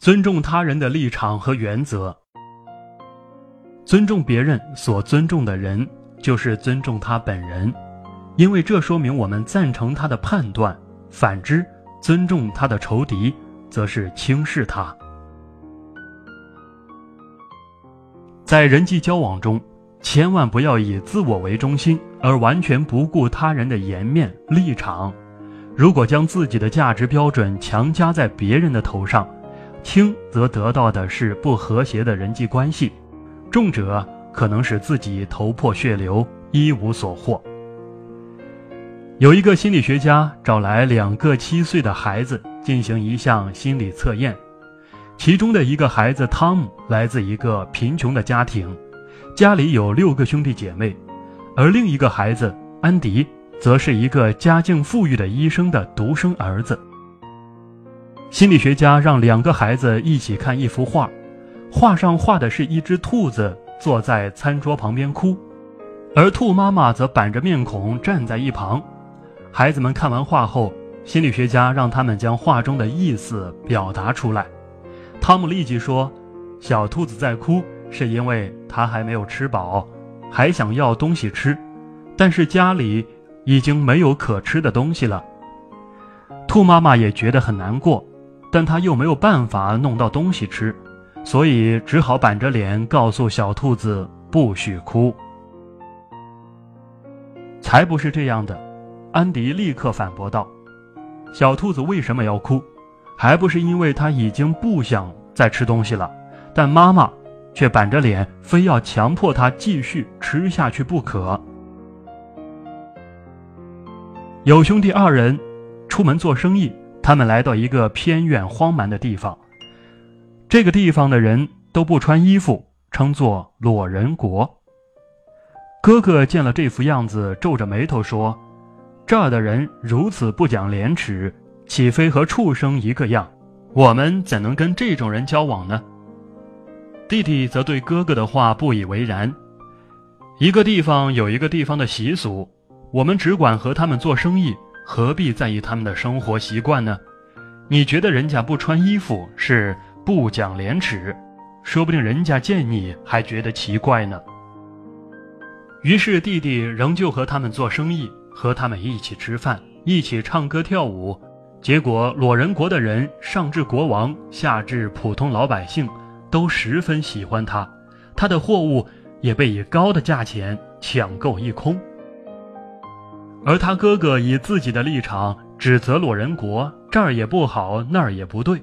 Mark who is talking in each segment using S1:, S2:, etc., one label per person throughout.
S1: 尊重他人的立场和原则，尊重别人所尊重的人，就是尊重他本人，因为这说明我们赞成他的判断；反之，尊重他的仇敌，则是轻视他。在人际交往中，千万不要以自我为中心，而完全不顾他人的颜面立场。如果将自己的价值标准强加在别人的头上，轻则得到的是不和谐的人际关系，重者可能使自己头破血流，一无所获。有一个心理学家找来两个七岁的孩子进行一项心理测验，其中的一个孩子汤姆来自一个贫穷的家庭，家里有六个兄弟姐妹，而另一个孩子安迪则是一个家境富裕的医生的独生儿子。心理学家让两个孩子一起看一幅画，画上画的是一只兔子坐在餐桌旁边哭，而兔妈妈则板着面孔站在一旁。孩子们看完画后，心理学家让他们将画中的意思表达出来。汤姆立即说：“小兔子在哭，是因为它还没有吃饱，还想要东西吃，但是家里已经没有可吃的东西了。”兔妈妈也觉得很难过。但他又没有办法弄到东西吃，所以只好板着脸告诉小兔子不许哭。才不是这样的，安迪立刻反驳道：“小兔子为什么要哭？还不是因为它已经不想再吃东西了，但妈妈却板着脸，非要强迫它继续吃下去不可。”有兄弟二人出门做生意。他们来到一个偏远荒蛮的地方，这个地方的人都不穿衣服，称作裸人国。哥哥见了这副样子，皱着眉头说：“这儿的人如此不讲廉耻，岂非和畜生一个样？我们怎能跟这种人交往呢？”弟弟则对哥哥的话不以为然：“一个地方有一个地方的习俗，我们只管和他们做生意。”何必在意他们的生活习惯呢？你觉得人家不穿衣服是不讲廉耻，说不定人家见你还觉得奇怪呢。于是弟弟仍旧和他们做生意，和他们一起吃饭，一起唱歌跳舞。结果裸人国的人，上至国王，下至普通老百姓，都十分喜欢他，他的货物也被以高的价钱抢购一空。而他哥哥以自己的立场指责裸人国这儿也不好那儿也不对，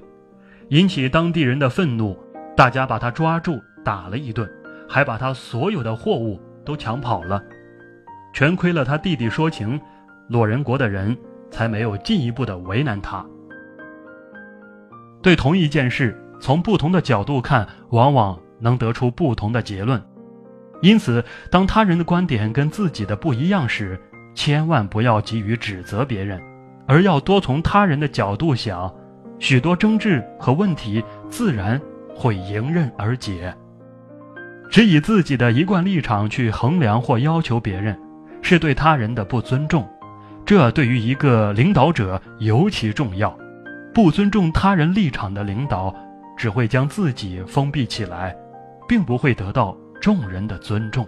S1: 引起当地人的愤怒，大家把他抓住打了一顿，还把他所有的货物都抢跑了。全亏了他弟弟说情，裸人国的人才没有进一步的为难他。对同一件事，从不同的角度看，往往能得出不同的结论。因此，当他人的观点跟自己的不一样时，千万不要急于指责别人，而要多从他人的角度想，许多争执和问题自然会迎刃而解。只以自己的一贯立场去衡量或要求别人，是对他人的不尊重。这对于一个领导者尤其重要。不尊重他人立场的领导，只会将自己封闭起来，并不会得到众人的尊重。